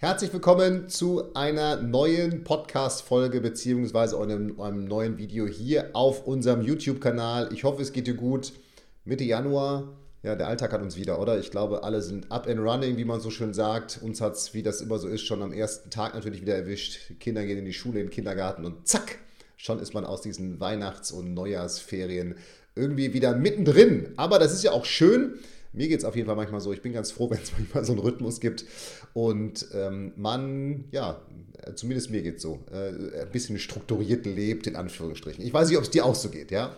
Herzlich willkommen zu einer neuen Podcast-Folge beziehungsweise einem, einem neuen Video hier auf unserem YouTube-Kanal. Ich hoffe, es geht dir gut. Mitte Januar, ja, der Alltag hat uns wieder, oder? Ich glaube, alle sind up and running, wie man so schön sagt. Uns hat es, wie das immer so ist, schon am ersten Tag natürlich wieder erwischt. Die Kinder gehen in die Schule, in den Kindergarten und zack, schon ist man aus diesen Weihnachts- und Neujahrsferien irgendwie wieder mittendrin. Aber das ist ja auch schön mir geht es auf jeden Fall manchmal so. Ich bin ganz froh, wenn es manchmal so einen Rhythmus gibt und ähm, man, ja, zumindest mir geht es so, äh, ein bisschen strukturiert lebt, in Anführungsstrichen. Ich weiß nicht, ob es dir auch so geht, ja.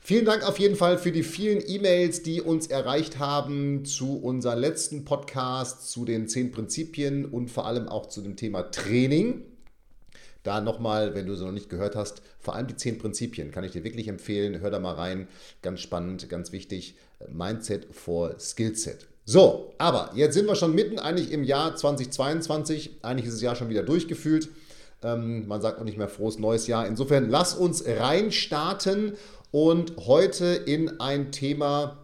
Vielen Dank auf jeden Fall für die vielen E-Mails, die uns erreicht haben zu unserem letzten Podcast, zu den zehn Prinzipien und vor allem auch zu dem Thema Training. Da nochmal, wenn du sie noch nicht gehört hast, vor allem die zehn Prinzipien kann ich dir wirklich empfehlen. Hör da mal rein. Ganz spannend, ganz wichtig. Mindset for Skillset. So, aber jetzt sind wir schon mitten eigentlich im Jahr 2022. Eigentlich ist das Jahr schon wieder durchgefühlt. Ähm, man sagt auch nicht mehr frohes neues Jahr. Insofern lass uns reinstarten und heute in ein Thema.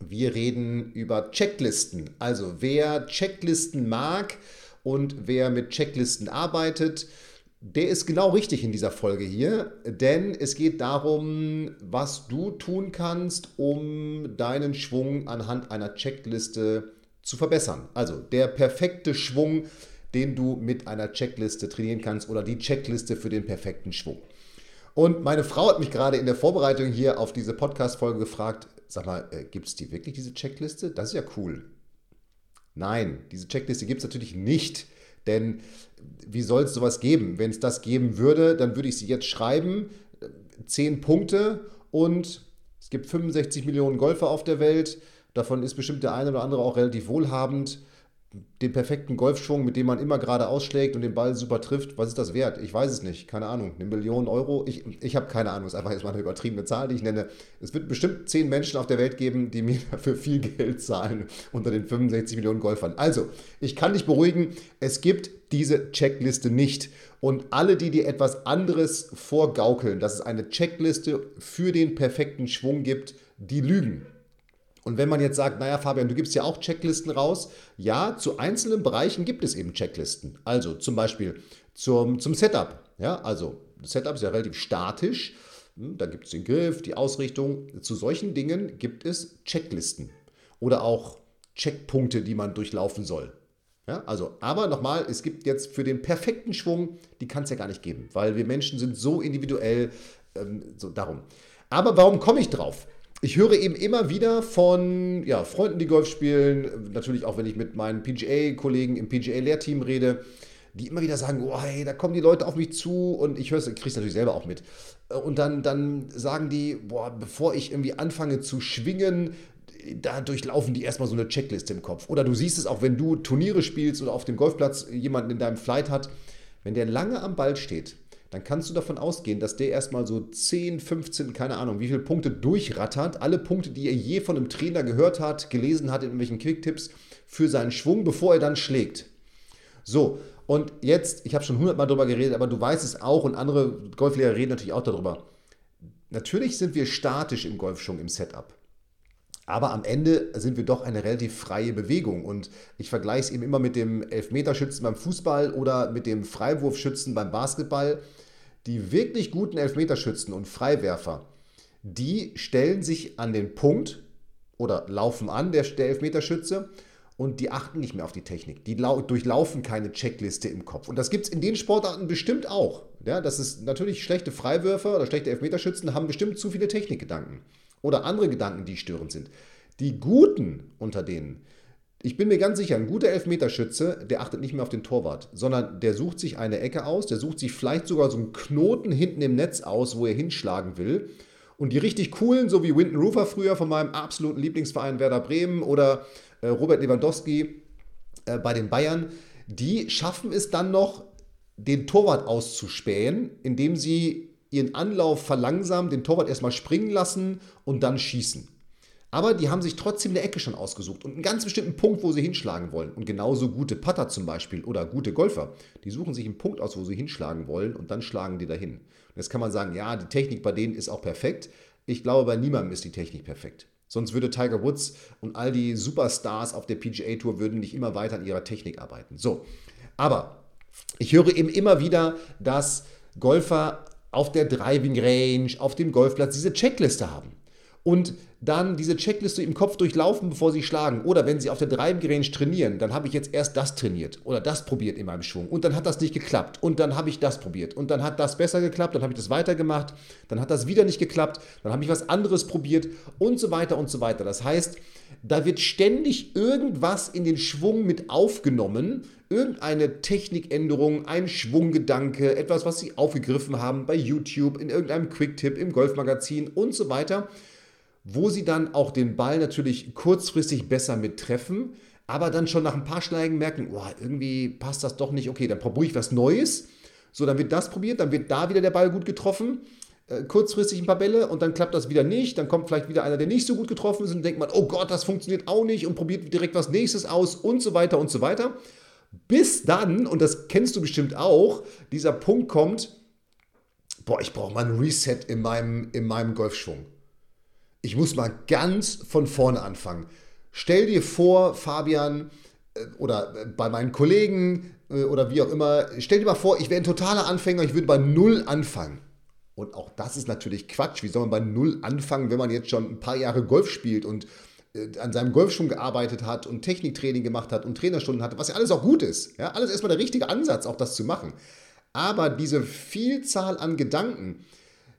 Wir reden über Checklisten. Also wer Checklisten mag und wer mit Checklisten arbeitet, der ist genau richtig in dieser Folge hier, denn es geht darum, was du tun kannst, um deinen Schwung anhand einer Checkliste zu verbessern. Also der perfekte Schwung, den du mit einer Checkliste trainieren kannst oder die Checkliste für den perfekten Schwung. Und meine Frau hat mich gerade in der Vorbereitung hier auf diese Podcast-Folge gefragt, sag mal, äh, gibt es die wirklich, diese Checkliste? Das ist ja cool. Nein, diese Checkliste gibt es natürlich nicht. Denn wie soll es sowas geben? Wenn es das geben würde, dann würde ich sie jetzt schreiben. Zehn Punkte und es gibt 65 Millionen Golfer auf der Welt. Davon ist bestimmt der eine oder andere auch relativ wohlhabend den perfekten Golfschwung, mit dem man immer gerade ausschlägt und den Ball super trifft, was ist das wert? Ich weiß es nicht, keine Ahnung. Eine Million Euro? Ich, ich habe keine Ahnung, das ist einfach jetzt mal eine übertriebene Zahl, die ich nenne. Es wird bestimmt zehn Menschen auf der Welt geben, die mir dafür viel Geld zahlen unter den 65 Millionen Golfern. Also, ich kann dich beruhigen, es gibt diese Checkliste nicht. Und alle, die dir etwas anderes vorgaukeln, dass es eine Checkliste für den perfekten Schwung gibt, die lügen. Und wenn man jetzt sagt, naja, Fabian, du gibst ja auch Checklisten raus, ja, zu einzelnen Bereichen gibt es eben Checklisten. Also zum Beispiel zum, zum Setup. Ja, also Setup ist ja relativ statisch. Hm, da gibt es den Griff, die Ausrichtung. Zu solchen Dingen gibt es Checklisten oder auch Checkpunkte, die man durchlaufen soll. Ja, also, aber nochmal, es gibt jetzt für den perfekten Schwung, die kann es ja gar nicht geben, weil wir Menschen sind so individuell, ähm, so darum. Aber warum komme ich drauf? Ich höre eben immer wieder von ja, Freunden, die Golf spielen, natürlich auch wenn ich mit meinen PGA-Kollegen im PGA-Lehrteam rede, die immer wieder sagen, oh, hey, da kommen die Leute auf mich zu und ich kriege es natürlich selber auch mit. Und dann, dann sagen die, boah, bevor ich irgendwie anfange zu schwingen, da durchlaufen die erstmal so eine Checkliste im Kopf. Oder du siehst es auch, wenn du Turniere spielst oder auf dem Golfplatz jemanden in deinem Flight hat, wenn der lange am Ball steht, dann kannst du davon ausgehen, dass der erstmal so 10, 15, keine Ahnung, wie viele Punkte durchrattert. Alle Punkte, die er je von einem Trainer gehört hat, gelesen hat in irgendwelchen Quicktipps für seinen Schwung, bevor er dann schlägt. So, und jetzt, ich habe schon hundertmal darüber geredet, aber du weißt es auch und andere Golflehrer reden natürlich auch darüber. Natürlich sind wir statisch im Golfschwung, im Setup. Aber am Ende sind wir doch eine relativ freie Bewegung. Und ich vergleiche es eben immer mit dem Elfmeterschützen beim Fußball oder mit dem Freiwurfschützen beim Basketball. Die wirklich guten Elfmeterschützen und Freiwerfer, die stellen sich an den Punkt oder laufen an, der, Elfmeterschütze, und die achten nicht mehr auf die Technik. Die durchlaufen keine Checkliste im Kopf. Und das gibt es in den Sportarten bestimmt auch. Ja, das ist natürlich schlechte Freiwürfer oder schlechte Elfmeterschützen haben bestimmt zu viele Technikgedanken oder andere Gedanken, die störend sind. Die Guten unter denen, ich bin mir ganz sicher, ein guter Elfmeterschütze, der achtet nicht mehr auf den Torwart, sondern der sucht sich eine Ecke aus, der sucht sich vielleicht sogar so einen Knoten hinten im Netz aus, wo er hinschlagen will. Und die richtig coolen, so wie Winton Rufer früher von meinem absoluten Lieblingsverein Werder Bremen oder äh, Robert Lewandowski äh, bei den Bayern, die schaffen es dann noch, den Torwart auszuspähen, indem sie ihren Anlauf verlangsamen, den Torwart erstmal springen lassen und dann schießen. Aber die haben sich trotzdem eine Ecke schon ausgesucht und einen ganz bestimmten Punkt, wo sie hinschlagen wollen. Und genauso gute Putter zum Beispiel oder gute Golfer, die suchen sich einen Punkt aus, wo sie hinschlagen wollen und dann schlagen die dahin. Und jetzt kann man sagen, ja, die Technik bei denen ist auch perfekt. Ich glaube, bei niemandem ist die Technik perfekt. Sonst würde Tiger Woods und all die Superstars auf der PGA Tour würden nicht immer weiter an ihrer Technik arbeiten. So, aber ich höre eben immer wieder, dass Golfer auf der Driving Range, auf dem Golfplatz diese Checkliste haben und dann diese Checkliste im Kopf durchlaufen, bevor sie schlagen. Oder wenn sie auf der Driving Range trainieren, dann habe ich jetzt erst das trainiert oder das probiert in meinem Schwung und dann hat das nicht geklappt und dann habe ich das probiert und dann hat das besser geklappt, dann habe ich das weitergemacht, dann hat das wieder nicht geklappt, dann habe ich was anderes probiert und so weiter und so weiter. Das heißt, da wird ständig irgendwas in den Schwung mit aufgenommen, irgendeine Technikänderung, ein Schwunggedanke, etwas, was sie aufgegriffen haben bei YouTube, in irgendeinem Quicktip, im Golfmagazin und so weiter wo sie dann auch den Ball natürlich kurzfristig besser mit treffen, aber dann schon nach ein paar Schlägen merken, oh, irgendwie passt das doch nicht, okay, dann probiere ich was Neues. So, dann wird das probiert, dann wird da wieder der Ball gut getroffen, äh, kurzfristig ein paar Bälle und dann klappt das wieder nicht, dann kommt vielleicht wieder einer, der nicht so gut getroffen ist und denkt man, oh Gott, das funktioniert auch nicht und probiert direkt was nächstes aus und so weiter und so weiter. Bis dann, und das kennst du bestimmt auch, dieser Punkt kommt, boah, ich brauche mal ein Reset in meinem, in meinem Golfschwung ich muss mal ganz von vorne anfangen. Stell dir vor, Fabian, äh, oder äh, bei meinen Kollegen äh, oder wie auch immer, stell dir mal vor, ich wäre ein totaler Anfänger, ich würde bei Null anfangen. Und auch das ist natürlich Quatsch. Wie soll man bei Null anfangen, wenn man jetzt schon ein paar Jahre Golf spielt und an seinem Golf schon gearbeitet hat und Techniktraining gemacht hat und Trainerstunden hatte, was ja alles auch gut ist. Ja, alles erstmal der richtige Ansatz, auch das zu machen. Aber diese Vielzahl an Gedanken,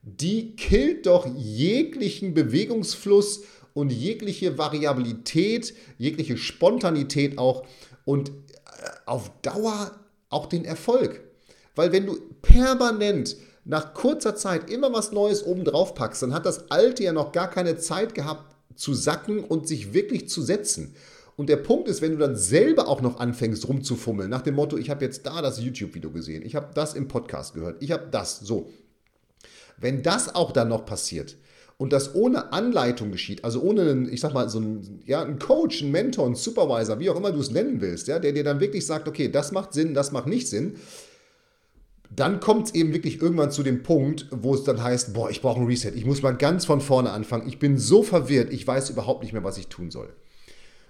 die killt doch jeglichen Bewegungsfluss und jegliche Variabilität, jegliche Spontanität auch und äh, auf Dauer auch den Erfolg. Weil wenn du permanent nach kurzer Zeit immer was Neues oben drauf packst, dann hat das Alte ja noch gar keine Zeit gehabt zu sacken und sich wirklich zu setzen. Und der Punkt ist, wenn du dann selber auch noch anfängst rumzufummeln, nach dem Motto, ich habe jetzt da das YouTube-Video gesehen, ich habe das im Podcast gehört, ich habe das, so, wenn das auch dann noch passiert und das ohne Anleitung geschieht, also ohne, einen, ich sag mal, so einen, ja, einen Coach, einen Mentor, einen Supervisor, wie auch immer du es nennen willst, ja, der dir dann wirklich sagt, okay, das macht Sinn, das macht nicht Sinn, dann kommt es eben wirklich irgendwann zu dem Punkt, wo es dann heißt, boah, ich brauche ein Reset, ich muss mal ganz von vorne anfangen, ich bin so verwirrt, ich weiß überhaupt nicht mehr, was ich tun soll.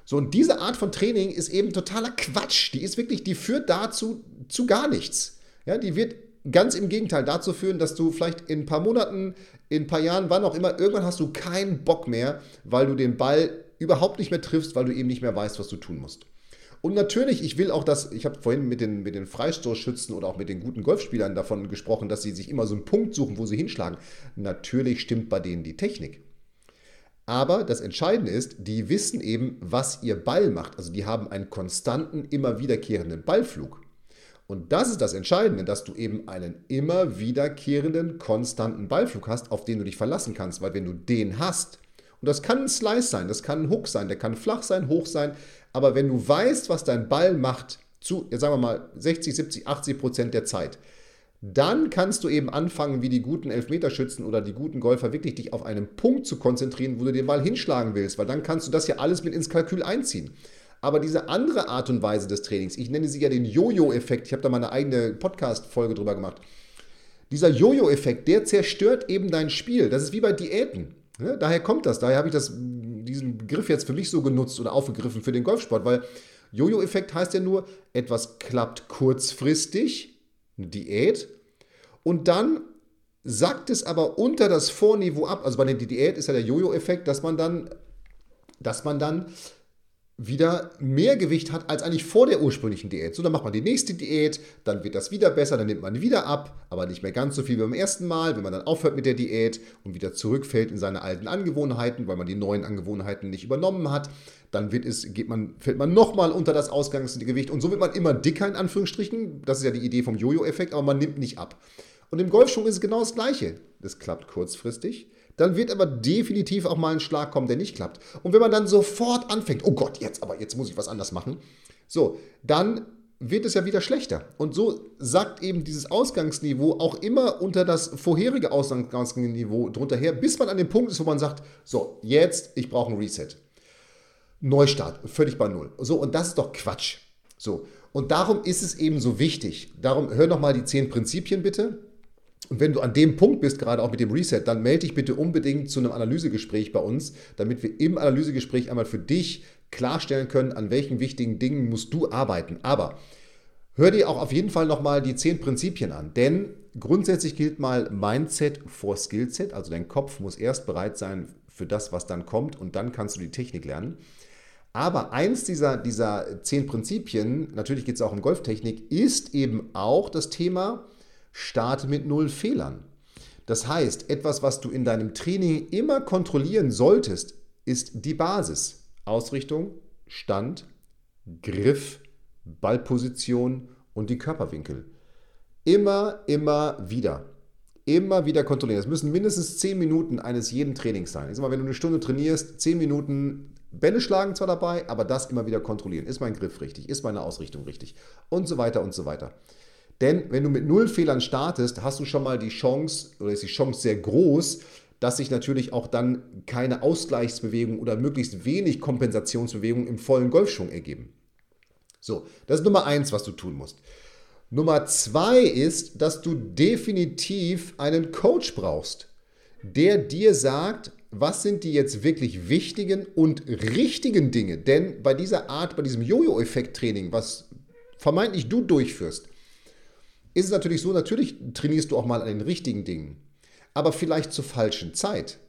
So, und diese Art von Training ist eben totaler Quatsch. Die ist wirklich, die führt dazu zu gar nichts. Ja, die wird ganz im Gegenteil dazu führen, dass du vielleicht in ein paar Monaten, in ein paar Jahren, wann auch immer, irgendwann hast du keinen Bock mehr, weil du den Ball überhaupt nicht mehr triffst, weil du eben nicht mehr weißt, was du tun musst. Und natürlich, ich will auch das, ich habe vorhin mit den, mit den Freistoßschützen oder auch mit den guten Golfspielern davon gesprochen, dass sie sich immer so einen Punkt suchen, wo sie hinschlagen. Natürlich stimmt bei denen die Technik. Aber das Entscheidende ist, die wissen eben, was ihr Ball macht. Also die haben einen konstanten, immer wiederkehrenden Ballflug. Und das ist das Entscheidende, dass du eben einen immer wiederkehrenden, konstanten Ballflug hast, auf den du dich verlassen kannst. Weil wenn du den hast, und das kann ein Slice sein, das kann ein Hook sein, der kann flach sein, hoch sein, aber wenn du weißt, was dein Ball macht, zu, jetzt sagen wir mal 60, 70, 80 Prozent der Zeit, dann kannst du eben anfangen, wie die guten Elfmeterschützen oder die guten Golfer, wirklich dich auf einen Punkt zu konzentrieren, wo du den Ball hinschlagen willst, weil dann kannst du das ja alles mit ins Kalkül einziehen. Aber diese andere Art und Weise des Trainings, ich nenne sie ja den Jojo-Effekt, ich habe da mal eine eigene Podcast-Folge drüber gemacht. Dieser Jojo-Effekt, der zerstört eben dein Spiel. Das ist wie bei Diäten. Ja, daher kommt das. Daher habe ich das, diesen Begriff jetzt für mich so genutzt oder aufgegriffen für den Golfsport, weil Jojo-Effekt heißt ja nur, etwas klappt kurzfristig, eine Diät, und dann sackt es aber unter das Vorniveau ab. Also bei der Diät ist ja der Jojo-Effekt, dass man dann, dass man dann wieder mehr Gewicht hat als eigentlich vor der ursprünglichen Diät. So, dann macht man die nächste Diät, dann wird das wieder besser, dann nimmt man wieder ab, aber nicht mehr ganz so viel wie beim ersten Mal. Wenn man dann aufhört mit der Diät und wieder zurückfällt in seine alten Angewohnheiten, weil man die neuen Angewohnheiten nicht übernommen hat, dann wird es, geht man, fällt man nochmal unter das Ausgangsgewicht und so wird man immer dicker in Anführungsstrichen. Das ist ja die Idee vom Jojo-Effekt, aber man nimmt nicht ab. Und im Golfschwung ist es genau das Gleiche. Das klappt kurzfristig, dann wird aber definitiv auch mal ein Schlag kommen, der nicht klappt. Und wenn man dann sofort anfängt, oh Gott, jetzt aber, jetzt muss ich was anders machen, so, dann wird es ja wieder schlechter. Und so sagt eben dieses Ausgangsniveau auch immer unter das vorherige Ausgangsniveau drunter her, bis man an dem Punkt ist, wo man sagt, so, jetzt, ich brauche ein Reset. Neustart, völlig bei Null. So, und das ist doch Quatsch. So, und darum ist es eben so wichtig. Darum hör nochmal die zehn Prinzipien bitte. Und wenn du an dem Punkt bist, gerade auch mit dem Reset, dann melde dich bitte unbedingt zu einem Analysegespräch bei uns, damit wir im Analysegespräch einmal für dich klarstellen können, an welchen wichtigen Dingen musst du arbeiten. Aber hör dir auch auf jeden Fall nochmal die zehn Prinzipien an, denn grundsätzlich gilt mal Mindset vor Skillset, also dein Kopf muss erst bereit sein für das, was dann kommt und dann kannst du die Technik lernen. Aber eins dieser, dieser zehn Prinzipien, natürlich geht es auch um Golftechnik, ist eben auch das Thema, starte mit null Fehlern. Das heißt, etwas, was du in deinem Training immer kontrollieren solltest, ist die Basis. Ausrichtung, Stand, Griff, Ballposition und die Körperwinkel. Immer, immer wieder. Immer wieder kontrollieren. Es müssen mindestens 10 Minuten eines jeden Trainings sein. Ich sag mal, wenn du eine Stunde trainierst, 10 Minuten Bälle schlagen zwar dabei, aber das immer wieder kontrollieren. Ist mein Griff richtig? Ist meine Ausrichtung richtig? Und so weiter und so weiter. Denn wenn du mit null Fehlern startest, hast du schon mal die Chance, oder ist die Chance sehr groß, dass sich natürlich auch dann keine Ausgleichsbewegung oder möglichst wenig Kompensationsbewegung im vollen Golfschwung ergeben. So, das ist Nummer eins, was du tun musst. Nummer zwei ist, dass du definitiv einen Coach brauchst, der dir sagt, was sind die jetzt wirklich wichtigen und richtigen Dinge? Denn bei dieser Art, bei diesem Jojo-Effekt-Training, was vermeintlich du durchführst, ist es natürlich so, natürlich trainierst du auch mal an den richtigen Dingen, aber vielleicht zur falschen Zeit.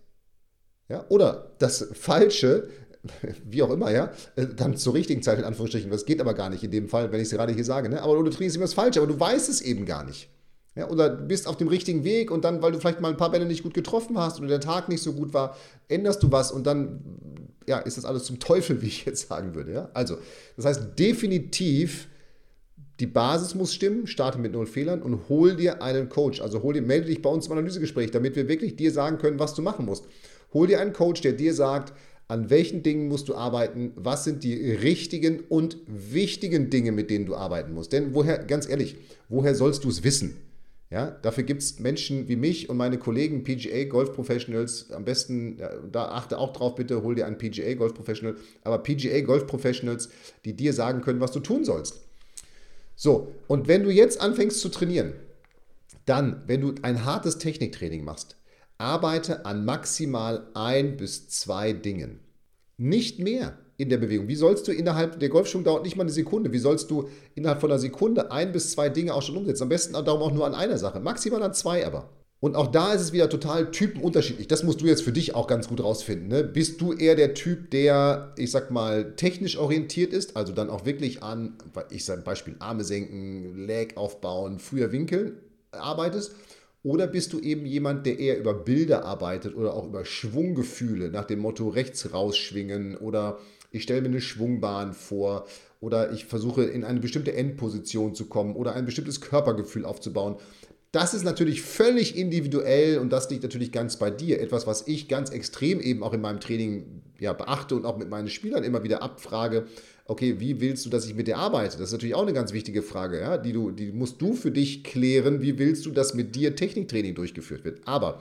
Ja? Oder das Falsche, wie auch immer, ja, äh, dann zur richtigen Zeit in Anführungsstrichen. Das geht aber gar nicht in dem Fall, wenn ich es gerade hier sage. Ne? Aber du trainierst immer das Falsche, aber du weißt es eben gar nicht. Ja, oder bist auf dem richtigen Weg und dann, weil du vielleicht mal ein paar Bälle nicht gut getroffen hast oder der Tag nicht so gut war, änderst du was und dann ja, ist das alles zum Teufel, wie ich jetzt sagen würde. Ja? Also, das heißt, definitiv die Basis muss stimmen, starte mit null Fehlern und hol dir einen Coach. Also hol dir, melde dich bei uns im Analysegespräch, damit wir wirklich dir sagen können, was du machen musst. Hol dir einen Coach, der dir sagt, an welchen Dingen musst du arbeiten, was sind die richtigen und wichtigen Dinge, mit denen du arbeiten musst. Denn woher, ganz ehrlich, woher sollst du es wissen? Ja, dafür gibt es Menschen wie mich und meine Kollegen PGA Golf Professionals. Am besten, da achte auch drauf, bitte hol dir einen PGA Golf Professional, aber PGA Golf Professionals, die dir sagen können, was du tun sollst. So, und wenn du jetzt anfängst zu trainieren, dann, wenn du ein hartes Techniktraining machst, arbeite an maximal ein bis zwei Dingen. Nicht mehr in der Bewegung. Wie sollst du innerhalb, der Golfschwung dauert nicht mal eine Sekunde, wie sollst du innerhalb von einer Sekunde ein bis zwei Dinge auch schon umsetzen? Am besten darum auch nur an einer Sache, maximal an zwei aber. Und auch da ist es wieder total typenunterschiedlich. Das musst du jetzt für dich auch ganz gut rausfinden. Ne? Bist du eher der Typ, der, ich sag mal, technisch orientiert ist, also dann auch wirklich an, ich sage Beispiel Arme senken, Leg aufbauen, früher winkeln arbeitest? Oder bist du eben jemand, der eher über Bilder arbeitet oder auch über Schwunggefühle, nach dem Motto rechts rausschwingen oder ich stelle mir eine Schwungbahn vor oder ich versuche in eine bestimmte Endposition zu kommen oder ein bestimmtes Körpergefühl aufzubauen. Das ist natürlich völlig individuell und das liegt natürlich ganz bei dir. Etwas, was ich ganz extrem eben auch in meinem Training ja, beachte und auch mit meinen Spielern immer wieder abfrage. Okay, wie willst du, dass ich mit dir arbeite? Das ist natürlich auch eine ganz wichtige Frage, ja? die, du, die musst du für dich klären. Wie willst du, dass mit dir Techniktraining durchgeführt wird? Aber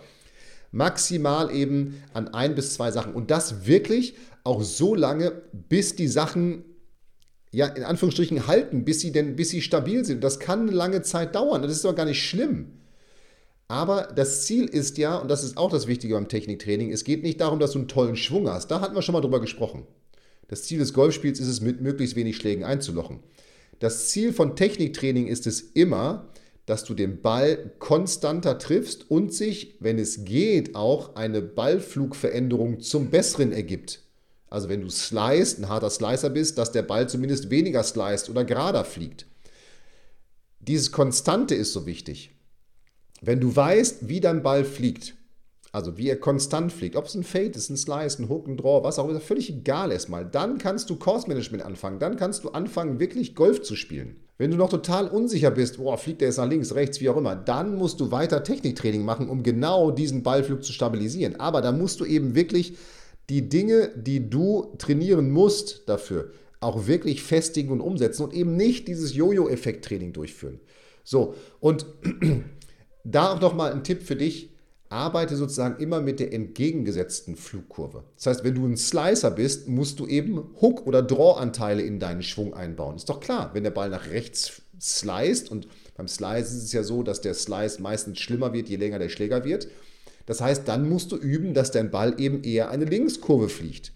maximal eben an ein bis zwei Sachen und das wirklich auch so lange, bis die Sachen ja, in Anführungsstrichen halten, bis sie denn, bis sie stabil sind. Das kann eine lange Zeit dauern. Das ist doch gar nicht schlimm. Aber das Ziel ist ja, und das ist auch das Wichtige beim Techniktraining, es geht nicht darum, dass du einen tollen Schwung hast. Da hatten wir schon mal drüber gesprochen. Das Ziel des Golfspiels ist es, mit möglichst wenig Schlägen einzulochen. Das Ziel von Techniktraining ist es immer, dass du den Ball konstanter triffst und sich, wenn es geht, auch eine Ballflugveränderung zum Besseren ergibt. Also wenn du slicest, ein harter Slicer bist, dass der Ball zumindest weniger sliced oder gerader fliegt. Dieses Konstante ist so wichtig. Wenn du weißt, wie dein Ball fliegt, also wie er konstant fliegt, ob es ein Fade ist, ein Slice, ein Hook, ein Draw, was auch immer, völlig egal erstmal. Dann kannst du Course Management anfangen. Dann kannst du anfangen, wirklich Golf zu spielen. Wenn du noch total unsicher bist, boah, fliegt der jetzt nach links, rechts, wie auch immer, dann musst du weiter Techniktraining machen, um genau diesen Ballflug zu stabilisieren. Aber da musst du eben wirklich die Dinge, die du trainieren musst dafür, auch wirklich festigen und umsetzen und eben nicht dieses Jojo-Effekt-Training durchführen. So, und da auch nochmal ein Tipp für dich. Arbeite sozusagen immer mit der entgegengesetzten Flugkurve. Das heißt, wenn du ein Slicer bist, musst du eben Hook- oder Draw-Anteile in deinen Schwung einbauen. Ist doch klar, wenn der Ball nach rechts sliced und beim Slice ist es ja so, dass der Slice meistens schlimmer wird, je länger der Schläger wird. Das heißt, dann musst du üben, dass dein Ball eben eher eine Linkskurve fliegt.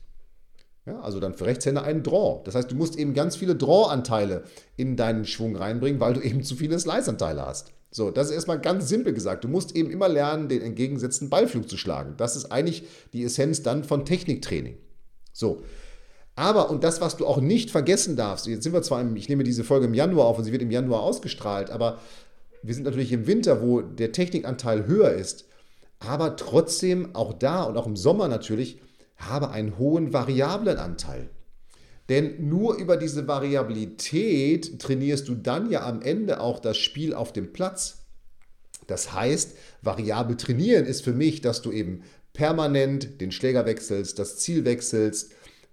Ja, also dann für Rechtshänder einen Draw. Das heißt, du musst eben ganz viele Draw-Anteile in deinen Schwung reinbringen, weil du eben zu viele Slice-Anteile hast. So, das ist erstmal ganz simpel gesagt. Du musst eben immer lernen, den entgegengesetzten Ballflug zu schlagen. Das ist eigentlich die Essenz dann von Techniktraining. So. Aber, und das, was du auch nicht vergessen darfst, jetzt sind wir zwar, im, ich nehme diese Folge im Januar auf und sie wird im Januar ausgestrahlt, aber wir sind natürlich im Winter, wo der Technikanteil höher ist. Aber trotzdem, auch da und auch im Sommer natürlich, habe einen hohen variablen Anteil. Denn nur über diese Variabilität trainierst du dann ja am Ende auch das Spiel auf dem Platz. Das heißt, variabel trainieren ist für mich, dass du eben permanent den Schläger wechselst, das Ziel wechselst,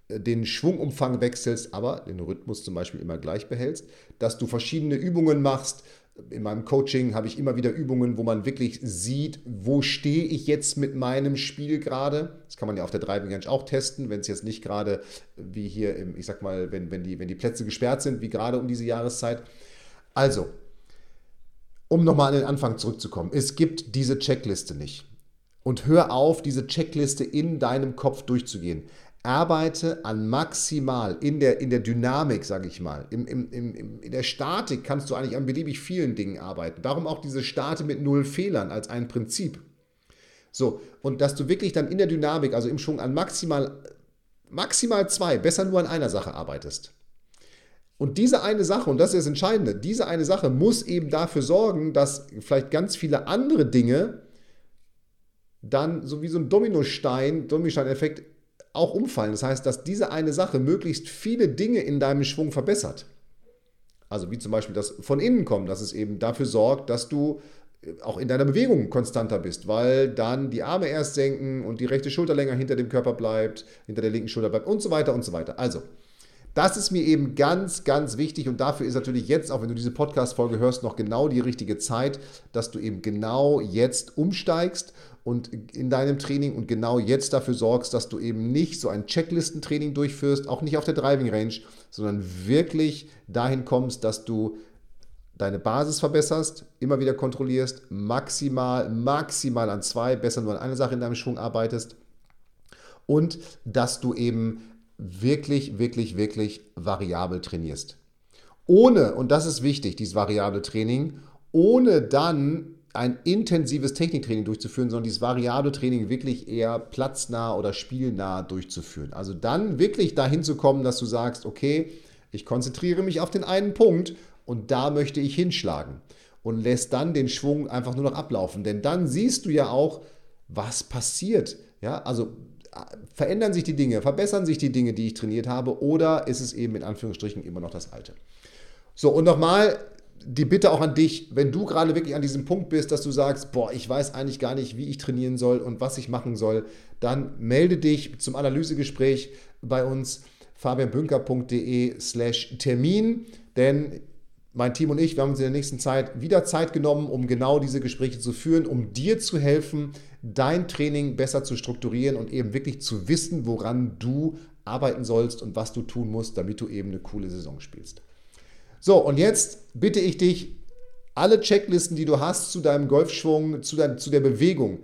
äh, den Schwungumfang wechselst, aber den Rhythmus zum Beispiel immer gleich behältst, dass du verschiedene Übungen machst, in meinem Coaching habe ich immer wieder Übungen, wo man wirklich sieht, wo stehe ich jetzt mit meinem Spiel gerade. Das kann man ja auf der Driving Range auch testen, wenn es jetzt nicht gerade wie hier, im, ich sag mal, wenn, wenn, die, wenn die Plätze gesperrt sind, wie gerade um diese Jahreszeit. Also, um nochmal an den Anfang zurückzukommen, es gibt diese Checkliste nicht. Und hör auf, diese Checkliste in deinem Kopf durchzugehen arbeite an maximal in der, in der Dynamik, sage ich mal. Im, im, im, in der Statik kannst du eigentlich an beliebig vielen Dingen arbeiten. Darum auch diese Starte mit null Fehlern als ein Prinzip. So, und dass du wirklich dann in der Dynamik, also im Schwung an maximal, maximal zwei, besser nur an einer Sache arbeitest. Und diese eine Sache, und das ist das Entscheidende, diese eine Sache muss eben dafür sorgen, dass vielleicht ganz viele andere Dinge dann so wie so ein Dominostein, Dominostein-Effekt auch umfallen. Das heißt, dass diese eine Sache möglichst viele Dinge in deinem Schwung verbessert. Also wie zum Beispiel das von innen kommen, dass es eben dafür sorgt, dass du äh, auch in deiner Bewegung konstanter bist, weil dann die Arme erst senken und die rechte Schulter länger hinter dem Körper bleibt, hinter der linken Schulter bleibt und so weiter und so weiter. Also, das ist mir eben ganz, ganz wichtig und dafür ist natürlich jetzt, auch wenn du diese Podcast-Folge hörst, noch genau die richtige Zeit, dass du eben genau jetzt umsteigst und in deinem Training und genau jetzt dafür sorgst, dass du eben nicht so ein Checklistentraining durchführst, auch nicht auf der Driving Range, sondern wirklich dahin kommst, dass du deine Basis verbesserst, immer wieder kontrollierst, maximal, maximal an zwei, besser nur an eine Sache in deinem Schwung arbeitest und dass du eben wirklich, wirklich, wirklich variabel trainierst. Ohne, und das ist wichtig, dieses variable Training, ohne dann ein intensives Techniktraining durchzuführen, sondern dieses variable Training wirklich eher platznah oder spielnah durchzuführen. Also dann wirklich dahin zu kommen, dass du sagst, okay, ich konzentriere mich auf den einen Punkt und da möchte ich hinschlagen und lässt dann den Schwung einfach nur noch ablaufen, denn dann siehst du ja auch, was passiert. Ja, also verändern sich die Dinge, verbessern sich die Dinge, die ich trainiert habe oder ist es eben in Anführungsstrichen immer noch das alte. So, und nochmal, die Bitte auch an dich, wenn du gerade wirklich an diesem Punkt bist, dass du sagst, boah, ich weiß eigentlich gar nicht, wie ich trainieren soll und was ich machen soll, dann melde dich zum Analysegespräch bei uns fabianbünker.de slash Termin, denn mein Team und ich, wir haben uns in der nächsten Zeit wieder Zeit genommen, um genau diese Gespräche zu führen, um dir zu helfen, dein Training besser zu strukturieren und eben wirklich zu wissen, woran du arbeiten sollst und was du tun musst, damit du eben eine coole Saison spielst. So, und jetzt bitte ich dich, alle Checklisten, die du hast zu deinem Golfschwung, zu, dein, zu der Bewegung,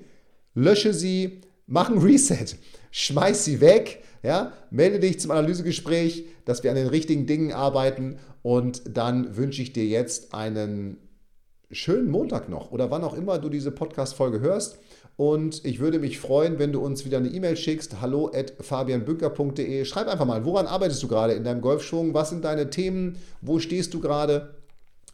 lösche sie, mach ein Reset, schmeiß sie weg, ja, melde dich zum Analysegespräch, dass wir an den richtigen Dingen arbeiten und dann wünsche ich dir jetzt einen schönen Montag noch oder wann auch immer du diese Podcast-Folge hörst. Und ich würde mich freuen, wenn du uns wieder eine E-Mail schickst, hallo at fabianbünker.de. Schreib einfach mal, woran arbeitest du gerade in deinem Golfschwung? Was sind deine Themen? Wo stehst du gerade?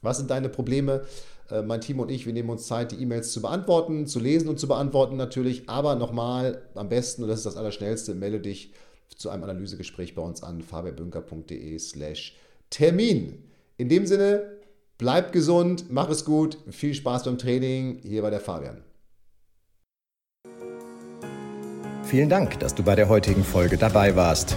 Was sind deine Probleme? Äh, mein Team und ich, wir nehmen uns Zeit, die E-Mails zu beantworten, zu lesen und zu beantworten natürlich. Aber nochmal, am besten, und das ist das Allerschnellste, melde dich zu einem Analysegespräch bei uns an fabianbünker.de slash Termin. In dem Sinne, Bleib gesund, mach es gut, viel Spaß beim Training. Hier war der Fabian. Vielen Dank, dass du bei der heutigen Folge dabei warst.